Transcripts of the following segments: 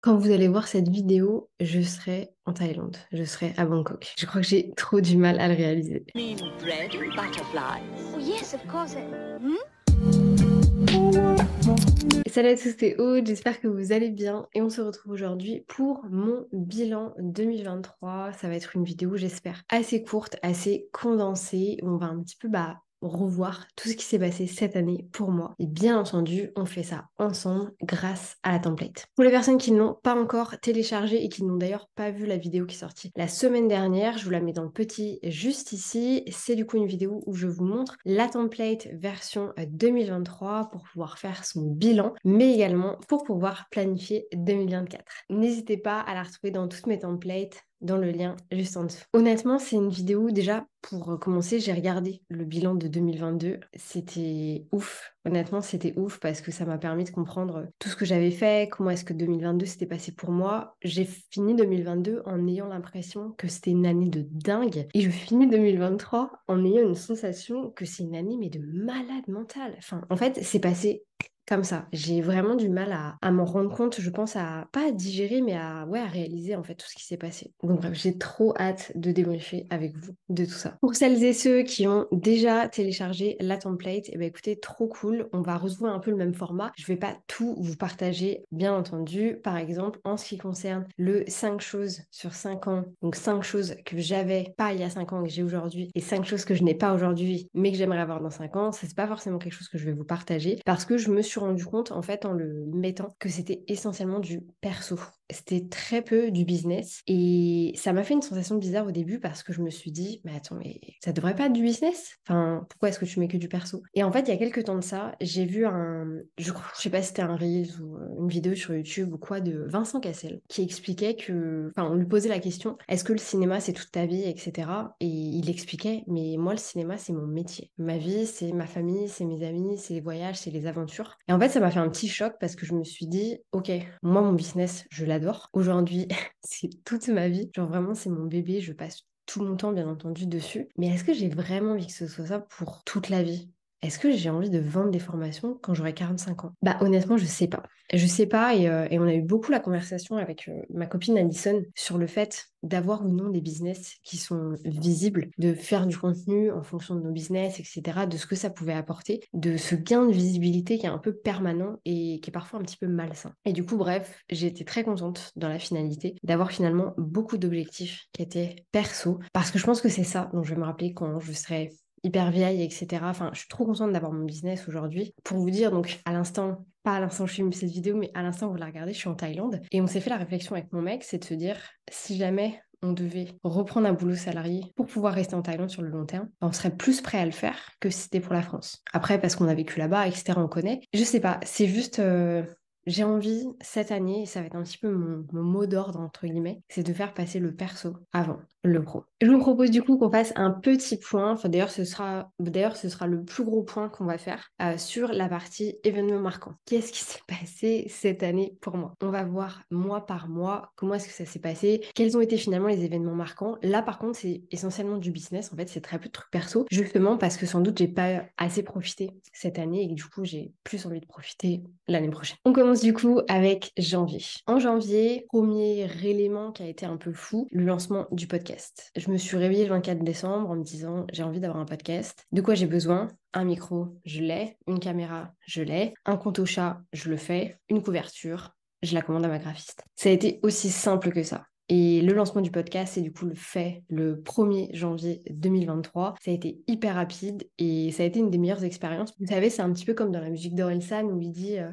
Quand vous allez voir cette vidéo, je serai en Thaïlande, je serai à Bangkok. Je crois que j'ai trop du mal à le réaliser. Salut à tous, c'est Aude, j'espère que vous allez bien. Et on se retrouve aujourd'hui pour mon bilan 2023. Ça va être une vidéo, j'espère, assez courte, assez condensée, où on va un petit peu bah, revoir tout ce qui s'est passé cette année pour moi. Et bien entendu, on fait ça ensemble grâce à la template. Pour les personnes qui ne l'ont pas encore téléchargé et qui n'ont d'ailleurs pas vu la vidéo qui est sortie la semaine dernière, je vous la mets dans le petit juste ici. C'est du coup une vidéo où je vous montre la template version 2023 pour pouvoir faire son bilan, mais également pour pouvoir planifier 2024. N'hésitez pas à la retrouver dans toutes mes templates dans le lien juste en dessous. Honnêtement, c'est une vidéo déjà pour commencer, j'ai regardé le bilan de 2022. C'était ouf. Honnêtement, c'était ouf parce que ça m'a permis de comprendre tout ce que j'avais fait, comment est-ce que 2022 s'était passé pour moi. J'ai fini 2022 en ayant l'impression que c'était une année de dingue et je finis 2023 en ayant une sensation que c'est une année mais de malade mentale. Enfin, en fait, c'est passé comme ça. J'ai vraiment du mal à, m'en rendre compte, je pense à pas à digérer, mais à ouais à réaliser en fait tout ce qui s'est passé. Donc bref, j'ai trop hâte de débriefer avec vous de tout ça. Pour celles et ceux qui ont déjà téléchargé la template, eh ben écoutez, trop cool. On va retrouver un peu le même format. Je vais pas tout vous partager, bien entendu. Par exemple, en ce qui concerne le 5 choses sur 5 ans, donc 5 choses que j'avais pas il y a 5 ans que j'ai aujourd'hui et 5 choses que je n'ai pas aujourd'hui mais que j'aimerais avoir dans 5 ans, c'est pas forcément quelque chose que je vais vous partager parce que je me suis rendu compte en fait en le mettant que c'était essentiellement du perso. C'était très peu du business et ça m'a fait une sensation bizarre au début parce que je me suis dit mais attends mais ça devrait pas être du business? Enfin pourquoi est-ce que tu mets que du perso? Et en fait il y a quelques temps de ça j'ai vu un je je sais pas si c'était un reel ou euh, une vidéo sur YouTube ou quoi de Vincent Cassel qui expliquait que enfin on lui posait la question est-ce que le cinéma c'est toute ta vie etc et il expliquait mais moi le cinéma c'est mon métier. Ma vie c'est ma famille c'est mes amis c'est les voyages c'est les aventures. Et en fait ça m'a fait un petit choc parce que je me suis dit ok moi mon business je Aujourd'hui, c'est toute ma vie. Genre vraiment, c'est mon bébé. Je passe tout mon temps, bien entendu, dessus. Mais est-ce que j'ai vraiment envie que ce soit ça pour toute la vie? Est-ce que j'ai envie de vendre des formations quand j'aurai 45 ans? Bah honnêtement, je sais pas. Je sais pas et, euh, on a eu beaucoup la conversation avec euh, ma copine Alison sur le fait d'avoir ou non des business qui sont visibles, de faire du contenu en fonction de nos business, etc., de ce que ça pouvait apporter, de ce gain de visibilité qui est un peu permanent et qui est parfois un petit peu malsain. Et du coup, bref, j'ai été très contente dans la finalité d'avoir finalement beaucoup d'objectifs qui étaient perso, parce que je pense que c'est ça dont je vais me rappeler quand je serai hyper vieille, etc. Enfin, je suis trop contente d'avoir mon business aujourd'hui. Pour vous dire, donc, à l'instant, pas à l'instant où je filme cette vidéo, mais à l'instant où vous la regardez, je suis en Thaïlande. Et on s'est fait la réflexion avec mon mec, c'est de se dire, si jamais on devait reprendre un boulot salarié pour pouvoir rester en Thaïlande sur le long terme, on serait plus prêt à le faire que si c'était pour la France. Après, parce qu'on a vécu là-bas, etc., on connaît. Je sais pas, c'est juste... Euh, j'ai envie cette année, et ça va être un petit peu mon, mot d'ordre entre guillemets, c'est de faire passer le perso avant le pro. Je vous propose du coup qu'on fasse un petit point, enfin d'ailleurs ce sera d'ailleurs ce sera le plus gros point qu'on va faire euh, sur la partie événements marquants. Qu'est-ce qui s'est passé cette année pour moi? On va voir mois par mois comment est-ce que ça s'est passé, quels ont été finalement les événements marquants. Là par contre c'est essentiellement du business, en fait c'est très peu de trucs perso, justement parce que sans doute j'ai pas assez profité cette année et du coup j'ai plus envie de profiter l'année prochaine. On commence du coup avec janvier. En janvier, premier élément qui a été un peu fou, le lancement du podcast. Je me suis réveillée le 24 décembre en me disant j'ai envie d'avoir un podcast. De quoi j'ai besoin? Un micro, je l'ai. Une caméra, je l'ai. Un compte au chat, je le fais. Une couverture, je la commande à ma graphiste. Ça a été aussi simple que ça. Et le lancement du podcast, c'est du coup le fait le 1er janvier 2023. Ça a été hyper rapide et ça a été une des meilleures expériences. Vous savez, c'est un petit peu comme dans la musique d'Orelsan où il dit euh,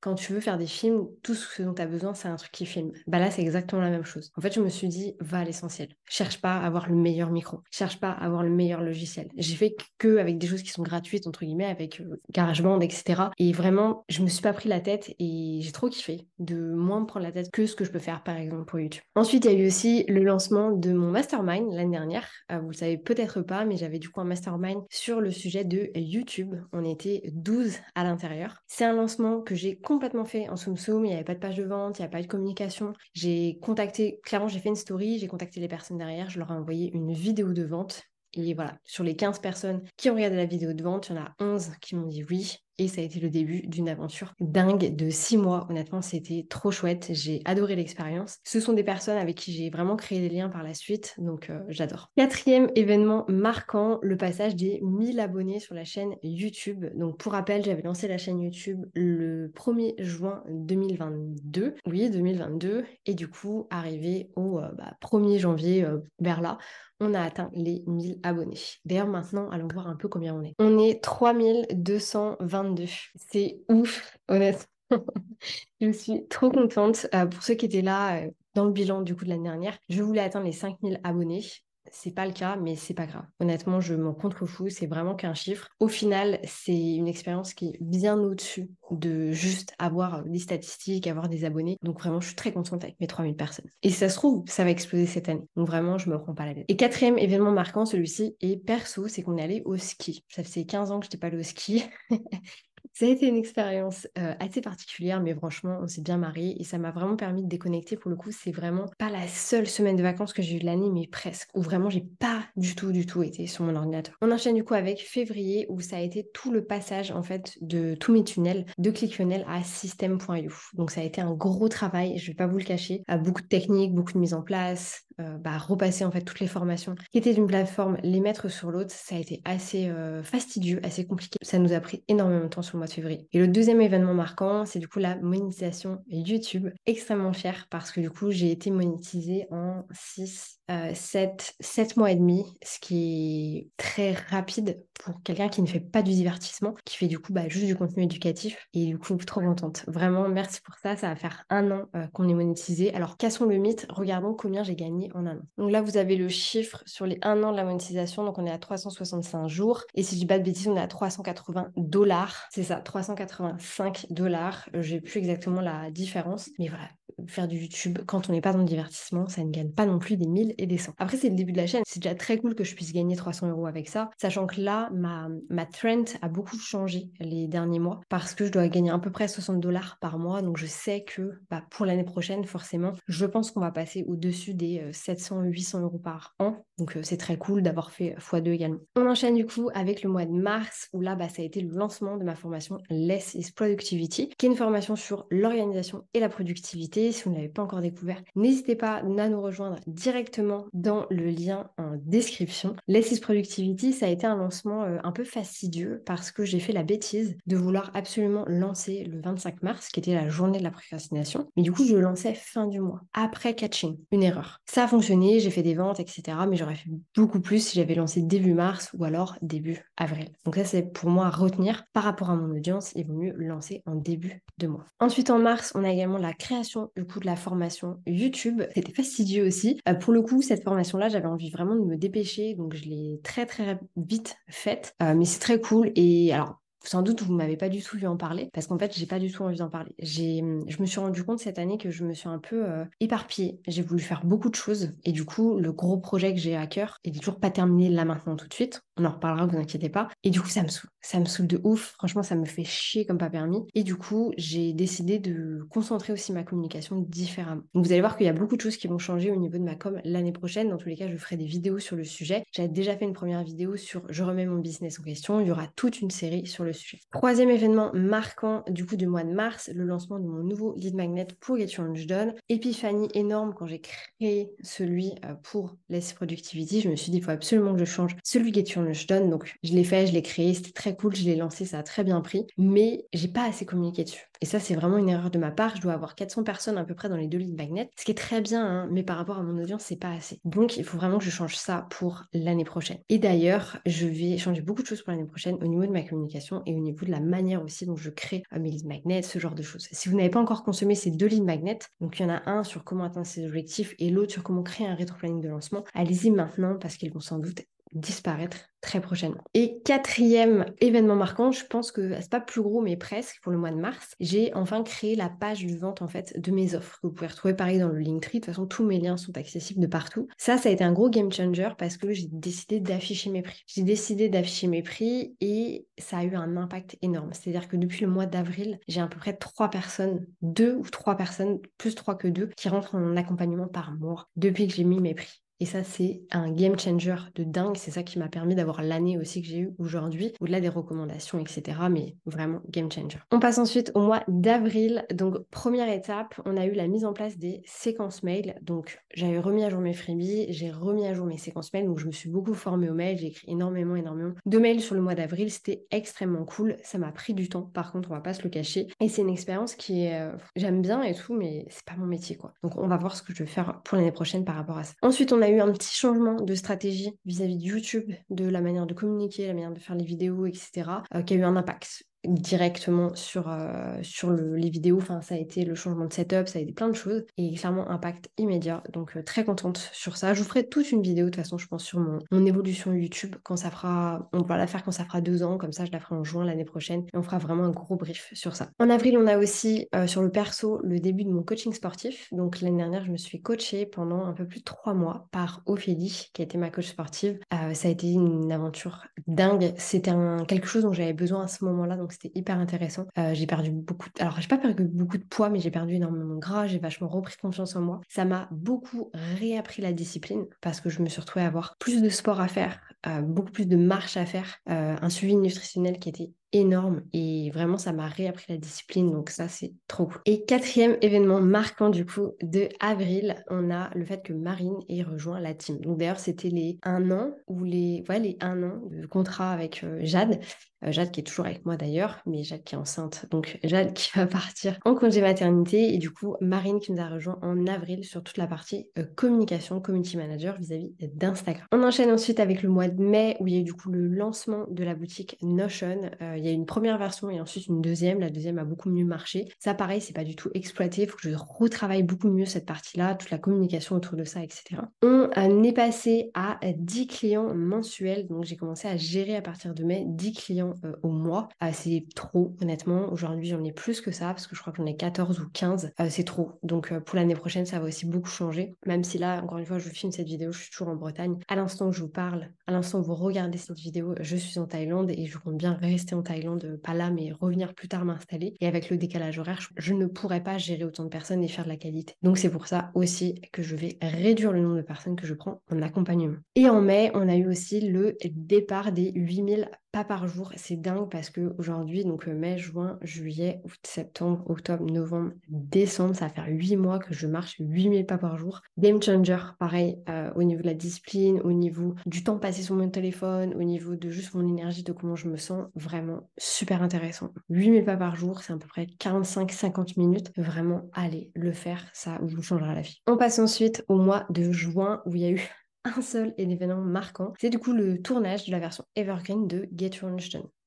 quand tu veux faire des films, tout ce dont tu as besoin, c'est un truc qui filme. Bah là, c'est exactement la même chose. En fait, je me suis dit, va à l'essentiel. Cherche pas à avoir le meilleur micro. Cherche pas à avoir le meilleur logiciel. J'ai fait que avec des choses qui sont gratuites, entre guillemets, avec euh, GarageBand, etc. Et vraiment, je me suis pas pris la tête et j'ai trop kiffé de moins me prendre la tête que ce que je peux faire, par exemple, pour YouTube. Ensuite, il y a eu aussi le lancement de mon mastermind l'année dernière. Euh, vous le savez peut-être pas, mais j'avais du coup un mastermind sur le sujet de YouTube. On était 12 à l'intérieur. C'est un lancement que j'ai complètement fait en Soum Soum, il n'y avait pas de page de vente, il n'y a pas eu de communication. J'ai contacté, clairement j'ai fait une story, j'ai contacté les personnes derrière, je leur ai envoyé une vidéo de vente. Et voilà, sur les 15 personnes qui ont regardé la vidéo de vente, il y en a 11 qui m'ont dit oui et ça a été le début d'une aventure dingue de six mois. Honnêtement, c'était trop chouette. J'ai adoré l'expérience. Ce sont des personnes avec qui j'ai vraiment créé des liens par la suite, donc euh, j'adore. Quatrième événement marquant, le passage des 1000 abonnés sur la chaîne YouTube. Donc pour rappel, j'avais lancé la chaîne YouTube le 1er juin 2022. Oui, 2022. Et du coup, arrivé au 1er bah, janvier, euh, vers là, on a atteint les 1000 abonnés. D'ailleurs, maintenant, allons voir un peu combien on est. On est 3222. C'est ouf, honnêtement. je suis trop contente. Euh, pour ceux qui étaient là euh, dans le bilan du coup de l'année dernière, je voulais atteindre les 5000 abonnés c'est pas le cas, mais c'est pas grave. Honnêtement, je m'en contrefous, c'est vraiment qu'un chiffre. Au final, c'est une expérience qui est bien au-dessus de juste avoir des statistiques, avoir des abonnés. Donc vraiment, je suis très contente avec mes 3000 personnes. Et ça se trouve, ça va exploser cette année. Donc vraiment, je me prends pas la tête. Et quatrième événement marquant, celui-ci est perso, c'est qu'on est allé au ski. Ça fait 15 ans que je n'étais pas allé au ski. Ça a été une expérience assez particulière, mais franchement, on s'est bien marié et ça m'a vraiment permis de déconnecter. Pour le coup, c'est vraiment pas la seule semaine de vacances que j'ai eu de l'année, mais presque, où vraiment j'ai pas du tout, du tout été sur mon ordinateur. On enchaîne du coup avec février, où ça a été tout le passage en fait de tous mes tunnels, de ClickFunnels à System.io. Donc ça a été un gros travail, je vais pas vous le cacher, beaucoup de techniques, beaucoup de mise en place, euh, bah, repasser en fait toutes les formations qui étaient d'une plateforme, les mettre sur l'autre, ça a été assez euh, fastidieux, assez compliqué. Ça nous a pris énormément de temps sur le mois de février. Et le deuxième événement marquant, c'est du coup la monétisation YouTube. Extrêmement fière parce que du coup, j'ai été monétisée en 6 7, euh, 7 mois et demi, ce qui est très rapide pour quelqu'un qui ne fait pas du divertissement, qui fait du coup bah, juste du contenu éducatif. Et du coup, trop contente. Vraiment, merci pour ça. Ça va faire un an euh, qu'on est monétisé. Alors, cassons le mythe. Regardons combien j'ai gagné en un an. Donc là, vous avez le chiffre sur les un an de la monétisation. Donc, on est à 365 jours. Et si je dis pas de bêtises, on est à 380 dollars. C'est ça, 385 dollars. J'ai plus exactement la différence. Mais voilà, faire du YouTube quand on n'est pas dans le divertissement, ça ne gagne pas non plus des 1000 et des 100. Après, c'est le début de la chaîne. C'est déjà très cool que je puisse gagner 300 euros avec ça, sachant que là, ma, ma trend a beaucoup changé les derniers mois parce que je dois gagner à peu près 60 dollars par mois. Donc, je sais que bah, pour l'année prochaine, forcément, je pense qu'on va passer au-dessus des 700-800 euh, euros par an. Donc, euh, c'est très cool d'avoir fait x2 également. On enchaîne du coup avec le mois de mars où là, bah, ça a été le lancement de ma formation Less is Productivity, qui est une formation sur l'organisation et la productivité si vous ne l'avez pas encore découvert, n'hésitez pas à nous rejoindre directement dans le lien en description. Less Productivity, ça a été un lancement euh, un peu fastidieux parce que j'ai fait la bêtise de vouloir absolument lancer le 25 mars, qui était la journée de la procrastination. Mais du coup, je le lançais fin du mois, après catching. Une erreur. Ça fonctionné, j'ai fait des ventes, etc. Mais j'aurais fait beaucoup plus si j'avais lancé début mars ou alors début avril. Donc ça, c'est pour moi à retenir. Par rapport à mon audience, il vaut mieux lancer en début de mois. Ensuite, en mars, on a également la création du coup de la formation YouTube. C'était fastidieux aussi. Euh, pour le coup, cette formation-là, j'avais envie vraiment de me dépêcher, donc je l'ai très très vite faite. Euh, mais c'est très cool. Et alors, sans doute, vous m'avez pas du tout vu en parler parce qu'en fait, j'ai pas du tout envie d'en parler. J'ai, je me suis rendu compte cette année que je me suis un peu euh, éparpillée. J'ai voulu faire beaucoup de choses et du coup, le gros projet que j'ai à cœur, il est toujours pas terminé là maintenant tout de suite. On en reparlera, vous inquiétez pas. Et du coup, ça me saoule. Ça me saoule de ouf. Franchement, ça me fait chier comme pas permis. Et du coup, j'ai décidé de concentrer aussi ma communication différemment. Donc, vous allez voir qu'il y a beaucoup de choses qui vont changer au niveau de ma com l'année prochaine. Dans tous les cas, je ferai des vidéos sur le sujet. J'avais déjà fait une première vidéo sur je remets mon business en question. Il y aura toute une série sur le sujet. Troisième événement marquant du coup du mois de mars, le lancement de mon nouveau lead magnet pour Get Your Lunch Done. Épiphanie énorme quand j'ai créé celui euh, pour Less Productivity. Je me suis dit, il faut absolument que je change celui Get Your Lunch Done. Donc, je l'ai fait, je l'ai créé, c'était très cool, je l'ai lancé, ça a très bien pris. Mais j'ai pas assez communiqué dessus. Et ça, c'est vraiment une erreur de ma part. Je dois avoir 400 personnes à peu près dans les deux lead magnets, ce qui est très bien, hein, mais par rapport à mon audience, c'est pas assez. Donc, il faut vraiment que je change ça pour l'année prochaine. Et d'ailleurs, je vais changer beaucoup de choses pour l'année prochaine au niveau de ma communication et au niveau de la manière aussi dont je crée euh, mes lead magnets, ce genre de choses. Si vous n'avez pas encore consommé ces deux lead magnets, donc il y en a un sur comment atteindre ses objectifs et l'autre sur comment créer un rétro-planning de lancement, allez-y maintenant parce qu'ils vont sans doute disparaître très prochainement. Et quatrième événement marquant, je pense que c'est pas plus gros mais presque pour le mois de mars, j'ai enfin créé la page de vente en fait de mes offres que vous pouvez retrouver pareil dans le Linktree. De toute façon, tous mes liens sont accessibles de partout. Ça, ça a été un gros game changer parce que j'ai décidé d'afficher mes prix. J'ai décidé d'afficher mes prix et ça a eu un impact énorme. C'est-à-dire que depuis le mois d'avril, j'ai à peu près trois personnes, deux ou trois personnes, plus trois que deux, qui rentrent en accompagnement par mois depuis que j'ai mis mes prix. Et ça, c'est un game changer de dingue. C'est ça qui m'a permis d'avoir l'année aussi que j'ai eue aujourd'hui, au-delà des recommandations, etc. Mais vraiment game changer. On passe ensuite au mois d'avril. Donc, première étape, on a eu la mise en place des séquences mail. Donc, j'avais remis à jour mes freebies, j'ai remis à jour mes séquences mail. Donc, je me suis beaucoup formée au mail. J'ai écrit énormément, énormément de mails sur le mois d'avril. C'était extrêmement cool. Ça m'a pris du temps, par contre, on va pas se le cacher. Et c'est une expérience qui est. Euh, j'aime bien et tout, mais c'est pas mon métier, quoi. Donc, on va voir ce que je vais faire pour l'année prochaine par rapport à ça. Ensuite, on a eu un petit changement de stratégie vis-à-vis de YouTube, de la manière de communiquer, la manière de faire les vidéos, etc., euh, qui a eu un impact directement sur, euh, sur les vidéos. Enfin, ça a été le changement de setup, ça a été plein de choses et clairement impact immédiat. Donc euh, très contente sur ça. Je vous ferai toute une vidéo de toute façon, je pense, sur mon, mon évolution YouTube quand ça fera. On va la faire quand ça fera deux ans, comme ça je la ferai en juin l'année prochaine et on fera vraiment un gros brief sur ça. En avril, on a aussi euh, sur le perso le début de mon coaching sportif. Donc l'année dernière, je me suis coachée pendant un peu plus de trois mois par Ophélie, qui a été ma coach sportive. ça a été une aventure dingue. C'était quelque chose dont j'avais besoin à ce moment-là. C'était hyper intéressant. Euh, j'ai perdu beaucoup, de... alors j'ai pas perdu beaucoup de poids, mais j'ai perdu énormément de gras, j'ai vachement repris confiance en moi. Ça m'a beaucoup réappris la discipline parce que je me suis retrouvée à avoir plus de sport à faire, euh, beaucoup plus de marche à faire, euh, un suivi nutritionnel qui était énorme et vraiment ça m'a réappris la discipline donc ça c'est trop cool. Et quatrième événement marquant du coup de avril, on a le fait que Marine ait rejoint la team. Donc d'ailleurs c'était les un an ou les voilà les un an de contrat avec euh, Jade. Euh, Jade qui est toujours avec moi d'ailleurs, mais Jade qui est enceinte. Donc Jade qui va partir en congé maternité et du coup Marine qui nous a rejoint en avril sur toute la partie euh, communication, community manager vis-à-vis d'Instagram. On enchaîne ensuite avec le mois de mai où il y a eu du coup le lancement de la boutique Notion il y a une première version et ensuite une deuxième. La deuxième a beaucoup mieux marché. Ça, pareil, c'est pas du tout exploité. Il faut que je retravaille beaucoup mieux cette partie-là, toute la communication autour de ça, etc. On est passé à 10 clients mensuels. Donc, j'ai commencé à gérer à partir de mai 10 clients euh, au mois. Euh, c'est trop, honnêtement. Aujourd'hui, j'en ai plus que ça parce que je crois que j'en ai 14 ou 15. Euh, c'est trop. Donc, pour l'année prochaine, ça va aussi beaucoup changer. Même si là, encore une fois, je filme cette vidéo, je suis toujours en Bretagne. À l'instant que je vous parle, à l'instant où vous regardez cette vidéo, je suis en Thaïlande et je compte bien rester en Thaïlande Thaïlande, pas là, mais revenir plus tard m'installer. Et avec le décalage horaire, je ne pourrais pas gérer autant de personnes et faire de la qualité. Donc c'est pour ça aussi que je vais réduire le nombre de personnes que je prends en accompagnement. Et en mai, on a eu aussi le départ des 8000 pas par jour. C'est dingue parce que aujourd'hui, donc euh, mai, juin, juillet, août, septembre, octobre, novembre, décembre, ça va faire 8 mois que je marche 8000 pas par jour. Game changer, pareil, euh, au niveau de la discipline, au niveau du temps passé sur mon téléphone, au niveau de juste mon énergie, de comment je me sens, vraiment super intéressant. 8000 pas par jour, c'est à peu près 45-50 minutes. Vraiment, allez le faire, ça vous changera la vie. On passe ensuite au mois de juin où il y a eu un seul événement marquant, c'est du coup le tournage de la version Evergreen de Get Your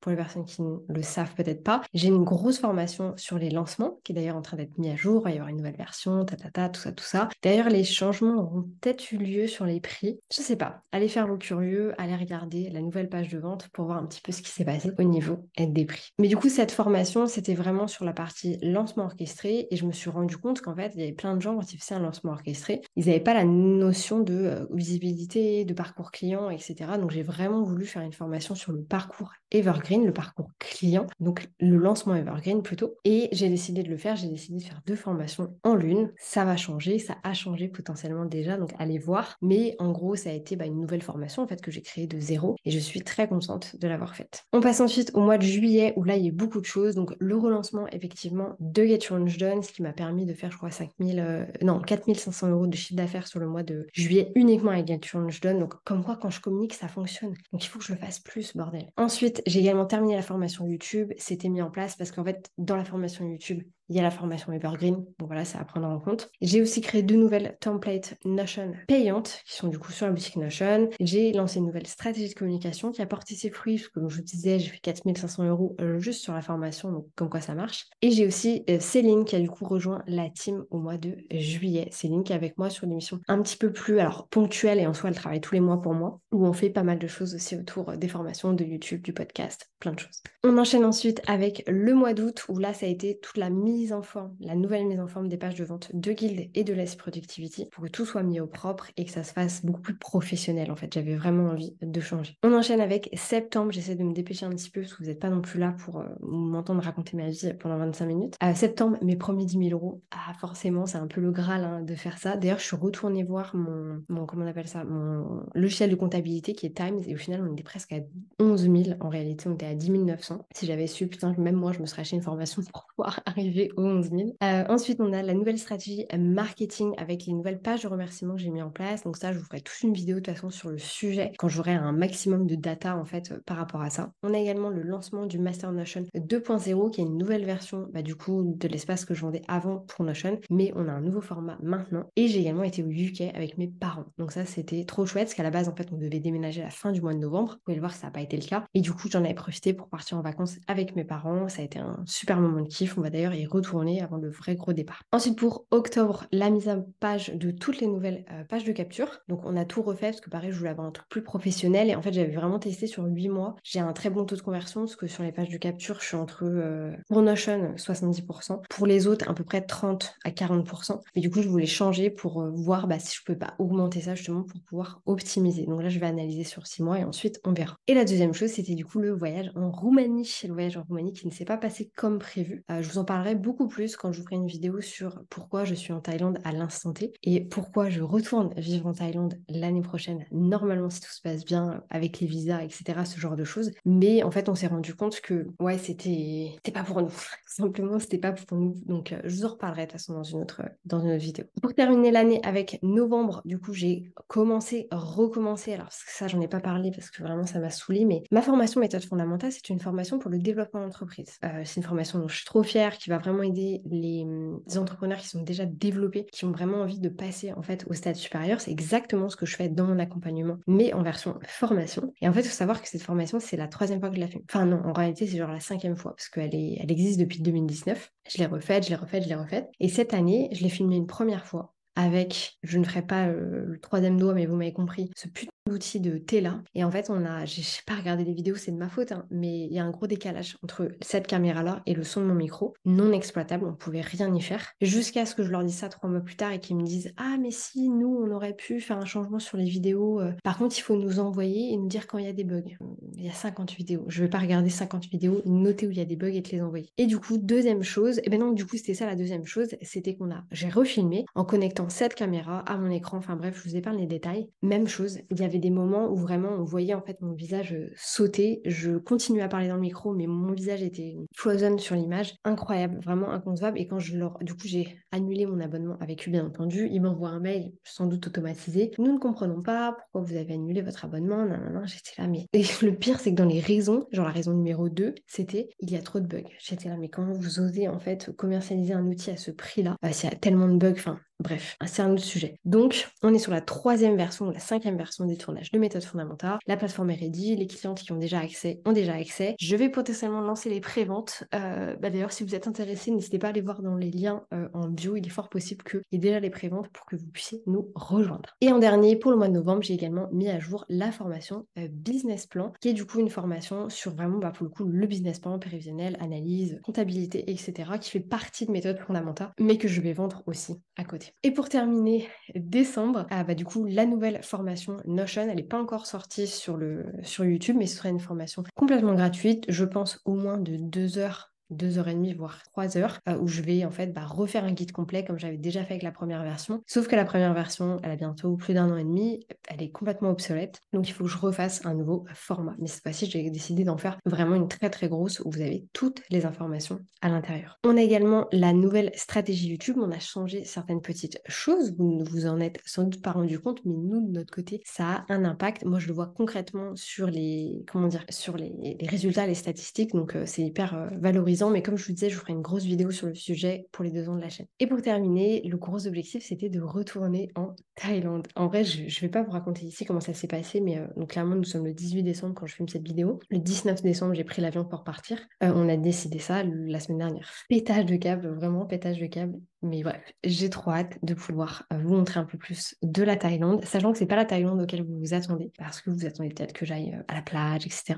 pour les personnes qui ne le savent peut-être pas. J'ai une grosse formation sur les lancements, qui est d'ailleurs en train d'être mis à jour. Il va y avoir une nouvelle version, ta, ta, ta tout ça, tout ça. D'ailleurs, les changements auront peut-être eu lieu sur les prix. Je sais pas. Allez faire le curieux, allez regarder la nouvelle page de vente pour voir un petit peu ce qui s'est passé au niveau des prix. Mais du coup, cette formation, c'était vraiment sur la partie lancement orchestré et je me suis rendu compte qu'en fait, il y avait plein de gens quand ils faisaient un lancement orchestré, ils n'avaient pas la notion de euh, visibilité, de parcours client, etc. Donc, j'ai vraiment voulu faire une formation sur le parcours Evergreen, le parcours client, donc le lancement Evergreen plutôt. Et j'ai décidé de le faire, j'ai décidé de faire deux formations en l'une. Ça va changer, ça a changé potentiellement déjà, donc allez voir. Mais en gros, ça a été bah, une nouvelle formation en fait que j'ai créée de zéro et je suis très contente de l'avoir faite. On passe ensuite au mois de juillet où là il y a beaucoup de choses. Donc le relancement effectivement de Get Your Done, ce qui m'a permis de faire je crois 5000, euh, non 4500 euros de chiffre d'affaires sur le mois de juillet uniquement avec Get Your Done. Donc comme quoi quand je communique ça fonctionne. Donc il faut que je le fasse plus bordel. Ensuite j'ai également terminé la formation YouTube. C'était mis en place parce qu'en fait, dans la formation YouTube, il y a la formation Evergreen, donc voilà, ça à prendre en compte. J'ai aussi créé deux nouvelles templates Notion payantes qui sont du coup sur la boutique Notion. J'ai lancé une nouvelle stratégie de communication qui a porté ses fruits, parce que comme je vous disais, j'ai fait 4500 euros euh, juste sur la formation, donc comme quoi ça marche. Et j'ai aussi euh, Céline qui a du coup rejoint la team au mois de juillet. Céline qui est avec moi sur une émission un petit peu plus alors ponctuelle et en soi elle travaille tous les mois pour moi, où on fait pas mal de choses aussi autour euh, des formations, de YouTube, du podcast, plein de choses. On enchaîne ensuite avec le mois d'août où là ça a été toute la mise mise en forme, la nouvelle mise en forme des pages de vente de Guild et de Less Productivity pour que tout soit mis au propre et que ça se fasse beaucoup plus professionnel en fait. J'avais vraiment envie de changer. On enchaîne avec septembre. J'essaie de me dépêcher un petit peu parce que vous n'êtes pas non plus là pour euh, m'entendre raconter ma vie pendant 25 minutes. Euh, septembre, mes premiers 10 000 euros. Ah, forcément, c'est un peu le Graal hein, de faire ça. D'ailleurs, je suis retournée voir mon, mon, comment on appelle ça, mon logiciel de comptabilité qui est Times et au final, on était presque à 11 000. En réalité, on était à 10 900. Si j'avais su, putain, même moi, je me serais acheté une formation pour pouvoir arriver aux 11 000. Euh, ensuite, on a la nouvelle stratégie marketing avec les nouvelles pages de remerciements que j'ai mis en place. Donc ça, je vous ferai toute une vidéo de toute façon sur le sujet quand j'aurai un maximum de data en fait par rapport à ça. On a également le lancement du Master Notion 2.0 qui est une nouvelle version bah, du coup de l'espace que je vendais avant pour Notion, mais on a un nouveau format maintenant. Et j'ai également été au UK avec mes parents. Donc ça, c'était trop chouette parce qu'à la base, en fait, on devait déménager à la fin du mois de novembre. Vous pouvez le voir, ça n'a pas été le cas. Et du coup, j'en avais profité pour partir en vacances avec mes parents. Ça a été un super moment de kiff. On va d'ailleurs y retourner avant le vrai gros départ. Ensuite, pour octobre, la mise en page de toutes les nouvelles euh, pages de capture. Donc, on a tout refait parce que pareil, je voulais avoir un truc plus professionnel. Et en fait, j'avais vraiment testé sur 8 mois. J'ai un très bon taux de conversion parce que sur les pages de capture, je suis entre, euh, pour Notion, 70%. Pour les autres, à peu près 30 à 40%. Mais du coup, je voulais changer pour euh, voir bah, si je peux pas augmenter ça justement pour pouvoir optimiser. Donc là, je vais analyser sur 6 mois et ensuite, on verra. Et la deuxième chose, c'était du coup le voyage en Roumanie. Le voyage en Roumanie qui ne s'est pas passé comme prévu. Je vous en parlerai beaucoup plus quand je vous ferai une vidéo sur pourquoi je suis en Thaïlande à l'instant T et pourquoi je retourne vivre en Thaïlande l'année prochaine. Normalement, si tout se passe bien avec les visas, etc., ce genre de choses. Mais en fait, on s'est rendu compte que, ouais, c'était pas pour nous. Simplement, c'était pas pour nous. Donc, euh, je vous en reparlerai de toute façon dans une autre, dans une autre vidéo. Pour terminer l'année avec novembre, du coup, j'ai commencé, recommencé. Alors, ça, j'en ai pas parlé parce que vraiment, ça m'a saoulé. Mais ma formation méthode fondamentale, c'est une formation pour le développement d'entreprise. Euh, c'est une formation dont je suis trop fière, qui va vraiment aider les, les, entrepreneurs qui sont déjà développés, qui ont vraiment envie de passer en fait au stade supérieur. C'est exactement ce que je fais dans mon accompagnement, mais en version formation. Et en fait, il faut savoir que cette formation, c'est la troisième fois que je la fais. Enfin non, en réalité, c'est genre la cinquième fois parce qu'elle est, elle existe depuis 2019. Je l'ai refaite, je l'ai refaite, je l'ai refaite. Et cette année, je l'ai filmée une première fois avec, je ne ferai pas euh, le troisième doigt, mais vous m'avez compris, ce putain d'outil de Tela. Et en fait, on a, j'ai pas regardé les vidéos, c'est de ma faute, hein, mais il y a un gros décalage entre cette caméra-là et le son de mon micro, non exploitable, on pouvait rien y faire. Jusqu'à ce que je leur dise ça trois mois plus tard et qu'ils me disent Ah, mais si, nous, on aurait pu faire un changement sur les vidéos. Euh. Par contre, il faut nous envoyer et nous dire quand il y a des bugs. Il y a 50 vidéos. Je vais pas regarder 50 vidéos, noter où il y a des bugs et te les envoyer. Et du coup, deuxième chose, et ben non, du coup, c'était ça la deuxième chose, c'était qu'on a, j'ai refilmé en connectant cette caméra à mon écran. Enfin bref, je vous épargne les détails. Même chose, il y avait des moments où vraiment on voyait en fait mon visage euh, sauter. Je continuais à parler dans le micro, mais mon visage était frozen sur l'image. Incroyable, vraiment inconcevable. Et quand je leur. Du coup, j'ai annulé mon abonnement avec eux, bien entendu. Ils m'envoient un mail, sans doute automatisé. Nous ne comprenons pas pourquoi vous avez annulé votre abonnement. J'étais là, mais. Le pire, c'est que dans les raisons, genre la raison numéro 2, c'était il y a trop de bugs. J'étais là, mais comment vous osez en fait commercialiser un outil à ce prix-là euh, S'il y a tellement de bugs, enfin, Bref, c'est un autre sujet. Donc, on est sur la troisième version la cinquième version des tournages de méthode fondamentale. La plateforme est ready, les clientes qui ont déjà accès ont déjà accès. Je vais potentiellement lancer les préventes. Euh, bah D'ailleurs, si vous êtes intéressé, n'hésitez pas à aller voir dans les liens euh, en bio. Il est fort possible qu'il y ait déjà les préventes pour que vous puissiez nous rejoindre. Et en dernier, pour le mois de novembre, j'ai également mis à jour la formation euh, Business Plan, qui est du coup une formation sur vraiment, bah, pour le coup, le business plan prévisionnel, analyse, comptabilité, etc., qui fait partie de méthode fondamentale, mais que je vais vendre aussi à côté. Et pour terminer décembre, ah bah du coup la nouvelle formation Notion, elle n'est pas encore sortie sur, sur YouTube, mais ce sera une formation complètement gratuite, je pense au moins de deux heures deux heures et demie, voire trois heures, euh, où je vais en fait bah, refaire un guide complet comme j'avais déjà fait avec la première version. Sauf que la première version, elle a bientôt plus d'un an et demi, elle est complètement obsolète, donc il faut que je refasse un nouveau format. Mais cette fois-ci, j'ai décidé d'en faire vraiment une très très grosse où vous avez toutes les informations à l'intérieur. On a également la nouvelle stratégie YouTube, on a changé certaines petites choses, vous ne vous en êtes sans doute pas rendu compte, mais nous de notre côté, ça a un impact. Moi, je le vois concrètement sur les, comment dire, sur les, résultats, les statistiques, donc euh, c'est hyper euh, valorisant mais comme je vous disais, je vous ferai une grosse vidéo sur le sujet pour les deux ans de la chaîne. Et pour terminer, le gros objectif, c'était de retourner en Thaïlande. En vrai, je ne vais pas vous raconter ici comment ça s'est passé, mais euh, clairement, nous sommes le 18 décembre quand je filme cette vidéo. Le 19 décembre, j'ai pris l'avion pour partir. Euh, on a décidé ça la semaine dernière. Pétage de câble, vraiment pétage de câble Mais bref, j'ai trop hâte de pouvoir euh, vous montrer un peu plus de la Thaïlande, sachant que c'est pas la Thaïlande auquel vous vous attendez, parce que vous attendez peut-être que j'aille euh, à la plage, etc.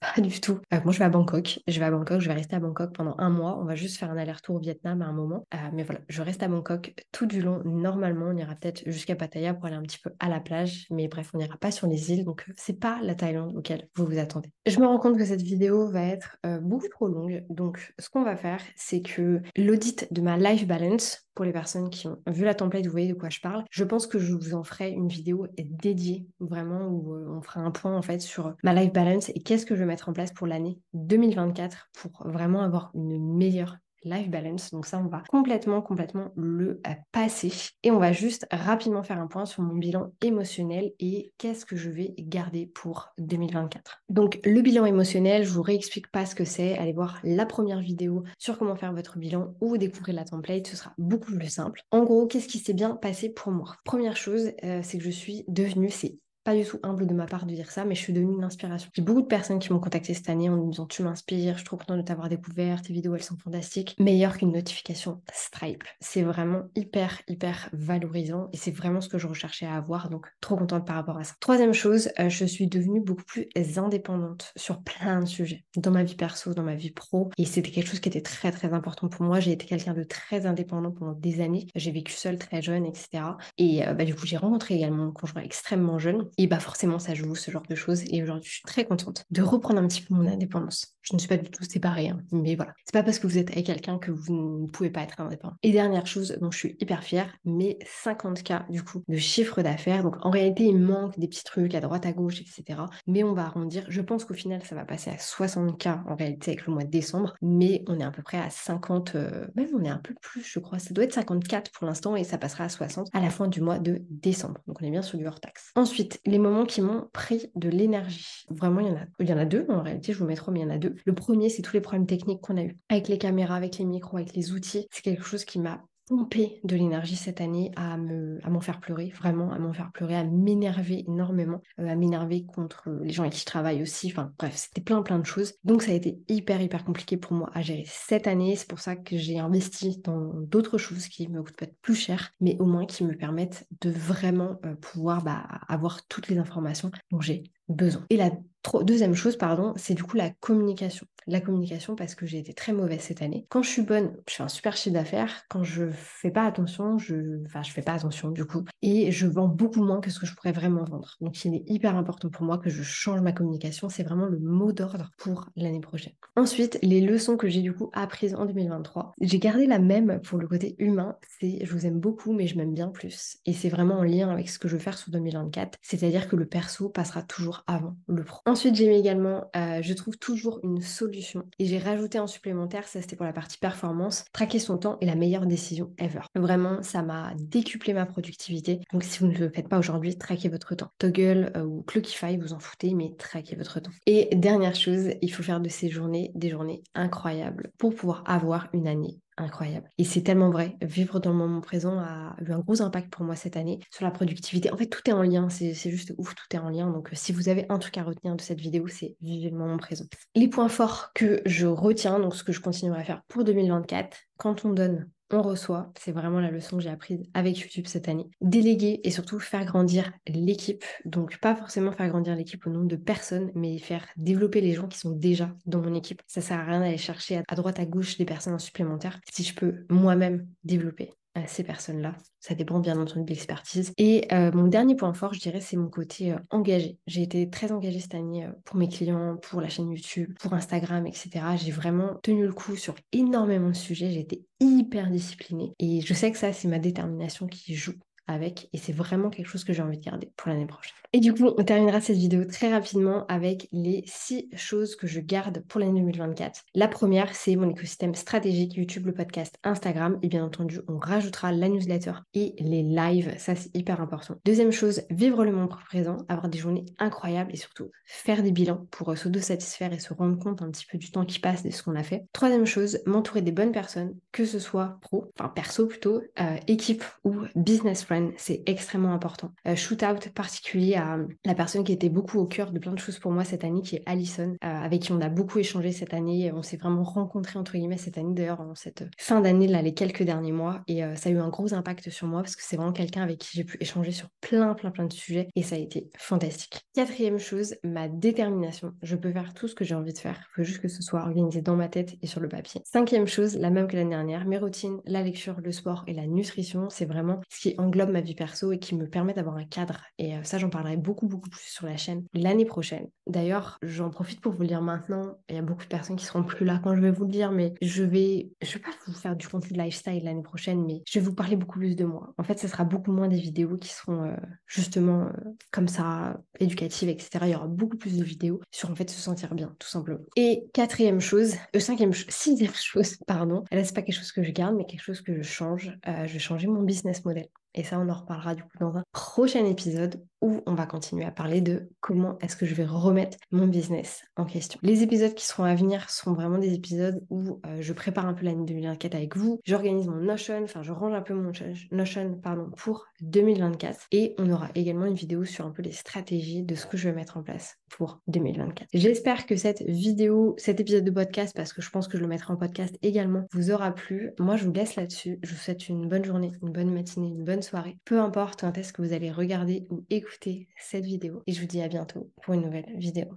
Pas du tout. Euh, moi, je vais à Bangkok. Je vais à Bangkok, je vais rester à Bangkok pendant un mois. On va juste faire un aller-retour au Vietnam à un moment. Mais voilà, je reste à Bangkok tout du long. Normalement, on ira peut-être jusqu'à Pattaya pour aller un petit peu à la plage. Mais bref, on n'ira pas sur les îles. Donc, c'est pas la Thaïlande auquel vous vous attendez. Je me rends compte que cette vidéo va être beaucoup trop longue. Donc, ce qu'on va faire, c'est que l'audit de ma life balance, pour les personnes qui ont vu la template, vous voyez de quoi je parle. Je pense que je vous en ferai une vidéo dédiée, vraiment, où on fera un point en fait sur ma life balance et qu'est-ce que je vais mettre en place pour l'année 2024 pour vraiment avoir une meilleure life balance. Donc ça, on va complètement, complètement le euh, passer. Et on va juste rapidement faire un point sur mon bilan émotionnel et qu'est-ce que je vais garder pour 2024. Donc le bilan émotionnel, je vous réexplique pas ce que c'est. Allez voir la première vidéo sur comment faire votre bilan ou découvrir la template. Ce sera beaucoup plus simple. En gros, qu'est-ce qui s'est bien passé pour moi? Première chose, euh, c'est que je suis devenue, c'est pas du tout humble de ma part de dire ça, mais je suis devenue une inspiration. J'ai beaucoup de personnes qui m'ont contacté cette année en me disant Tu m'inspires, je suis trop contente de t'avoir découvert, tes vidéos elles sont fantastiques. Meilleure qu'une notification Stripe. C'est vraiment hyper, hyper valorisant et c'est vraiment ce que je recherchais à avoir, donc trop contente par rapport à ça. Troisième chose, euh, je suis devenue beaucoup plus indépendante sur plein de sujets, dans ma vie perso, dans ma vie pro, et c'était quelque chose qui était très, très important pour moi. J'ai été quelqu'un de très indépendant pendant des années. J'ai vécu seule très jeune, etc. Et euh, bah, du coup, j'ai rencontré également mon conjoint extrêmement jeune et bah forcément, ça joue ce genre de choses. Et aujourd'hui, je suis très contente de reprendre un petit peu mon indépendance. Je ne suis pas du tout séparée, hein, mais voilà. C'est pas parce que vous êtes avec quelqu'un que vous ne pouvez pas être indépendant. Et dernière chose dont je suis hyper fière, mais 50K du coup de chiffre d'affaires. Donc en réalité, il manque des petits trucs à droite, à gauche, etc. Mais on va arrondir. Je pense qu'au final, ça va passer à 60K en réalité avec le mois de décembre. Mais on est à peu près à 50, euh, même on est un peu plus, je crois. Ça doit être 54 pour l'instant et ça passera à 60 à la fin du mois de décembre. Donc on est bien sur du hors taxe. Ensuite, les moments qui m'ont pris de l'énergie. Vraiment, il y en a, il y en a deux en réalité, je vous mets trop, mais il y en a deux. Le premier, c'est tous les problèmes techniques qu'on a eu avec les caméras, avec les micros, avec les outils. C'est quelque chose qui m'a pomper de l'énergie cette année à me à m'en faire pleurer, vraiment à m'en faire pleurer, à m'énerver énormément, euh, à m'énerver contre les gens avec qui je travaille aussi. Enfin bref, c'était plein plein de choses. Donc ça a été hyper hyper compliqué pour moi à gérer cette année. C'est pour ça que j'ai investi dans d'autres choses qui me coûtent peut-être plus cher, mais au moins qui me permettent de vraiment euh, pouvoir bah, avoir toutes les informations dont j'ai besoin. Et la deuxième chose, pardon, c'est du coup la communication. La communication parce que j'ai été très mauvaise cette année. Quand je suis bonne, je fais un super chiffre d'affaires. Quand je fais pas attention, je, enfin, je fais pas attention du coup. Et je vends beaucoup moins que ce que je pourrais vraiment vendre. Donc, il est hyper important pour moi que je change ma communication. C'est vraiment le mot d'ordre pour l'année prochaine. Ensuite, les leçons que j'ai du coup apprises en 2023. J'ai gardé la même pour le côté humain. C'est je vous aime beaucoup, mais je m'aime bien plus. Et c'est vraiment en lien avec ce que je veux faire sur 2024. C'est-à-dire que le perso passera toujours avant le pro. Ensuite, j'ai mis également, euh, je trouve toujours une solution. Et j'ai rajouté en supplémentaire, ça c'était pour la partie performance, traquer son temps est la meilleure décision ever. Vraiment, ça m'a décuplé ma productivité. Donc si vous ne le faites pas aujourd'hui, traquez votre temps. Toggle euh, ou Clockify, vous en foutez, mais traquez votre temps. Et dernière chose, il faut faire de ces journées des journées incroyables pour pouvoir avoir une année incroyable. Et c'est tellement vrai. Vivre dans le moment présent a eu un gros impact pour moi cette année sur la productivité. En fait, tout est en lien. C'est juste ouf, tout est en lien. Donc, euh, si vous avez un truc à retenir de cette vidéo, c'est vivre le moment présent. Les points forts que je retiens, donc ce que je continuerai à faire pour 2024, quand on donne, reçoit. C'est vraiment la leçon que j'ai apprise avec YouTube cette année. Déléguer et surtout faire grandir l'équipe. Donc pas forcément faire grandir l'équipe au nombre de personnes, mais faire développer les gens qui sont déjà dans mon équipe. Ça sert à rien d'aller chercher à droite à gauche des personnes supplémentaires. Si je peux moi-même développer ces personnes-là. Ça dépend bien entendu de l'expertise. Et euh, mon dernier point fort, je dirais, c'est mon côté euh, engagé. J'ai été très engagée cette année euh, pour mes clients, pour la chaîne YouTube, pour Instagram, etc. J'ai vraiment tenu le coup sur énormément de sujets. J'ai été hyper disciplinée. Et je sais que ça, c'est ma détermination qui joue avec et c'est vraiment quelque chose que j'ai envie de garder pour l'année prochaine. Et du coup, on terminera cette vidéo très rapidement avec les six choses que je garde pour l'année 2024. La première, c'est mon écosystème stratégique YouTube, le podcast, Instagram et bien entendu, on rajoutera la newsletter et les lives, ça c'est hyper important. Deuxième chose, vivre le moment présent, avoir des journées incroyables et surtout faire des bilans pour s'auto-satisfaire et se rendre compte un petit peu du temps qui passe de ce qu'on a fait. Troisième chose, m'entourer des bonnes personnes, que ce soit pro, enfin perso plutôt, euh, équipe ou business friend c'est extrêmement important. Euh, shoot out particulier à la personne qui était beaucoup au cœur de plein de choses pour moi cette année, qui est Alison, euh, avec qui on a beaucoup échangé cette année. On s'est vraiment rencontrés entre guillemets cette année d'ailleurs en cette fin d'année là, les quelques derniers mois, et ça a eu un gros impact sur moi parce que c'est vraiment quelqu'un avec qui j'ai pu échanger sur plein plein plein de sujets et ça a été fantastique. Quatrième chose, ma détermination. Je peux faire tout ce que j'ai envie de faire. Il faut juste que ce soit organisé dans ma tête et sur le papier. Cinquième chose, la même que l'année dernière, mes routines, la lecture, le sport et la nutrition, c'est vraiment ce qui englobe ma vie perso et qui me permet d'avoir un cadre. Et euh, ça, j'en parlerai beaucoup, beaucoup plus sur la chaîne l'année prochaine. D'ailleurs, j'en profite pour vous le dire maintenant. Il y a beaucoup de personnes qui seront plus là quand je vais vous le dire, mais je vais, je vais pas vous faire du contenu de lifestyle l'année prochaine, mais je vais vous parler beaucoup plus de moi. En fait, ce sera beaucoup moins des vidéos qui seront euh, justement euh, comme ça, éducatives, etc. Il y aura beaucoup plus de vidéos sur en fait se sentir bien, tout simplement. Et quatrième chose, euh, cinquième, sixième chose, pardon, là c'est pas quelque chose que je garde, mais quelque chose que je change. Je vais changer mon business model. Et ça, on en reparlera du coup dans un prochain épisode où on va continuer à parler de comment est-ce que je vais remettre mon business en question. Les épisodes qui seront à venir seront vraiment des épisodes où euh, je prépare un peu l'année 2024 avec vous, j'organise mon Notion, enfin je range un peu mon Notion pardon, pour 2024 et on aura également une vidéo sur un peu les stratégies de ce que je vais mettre en place pour 2024. J'espère que cette vidéo, cet épisode de podcast, parce que je pense que je le mettrai en podcast également, vous aura plu. Moi, je vous laisse là-dessus. Je vous souhaite une bonne journée, une bonne matinée, une bonne soirée. Peu importe quand est-ce que vous allez regarder ou écouter cette vidéo. Et je vous dis à bientôt pour une nouvelle vidéo.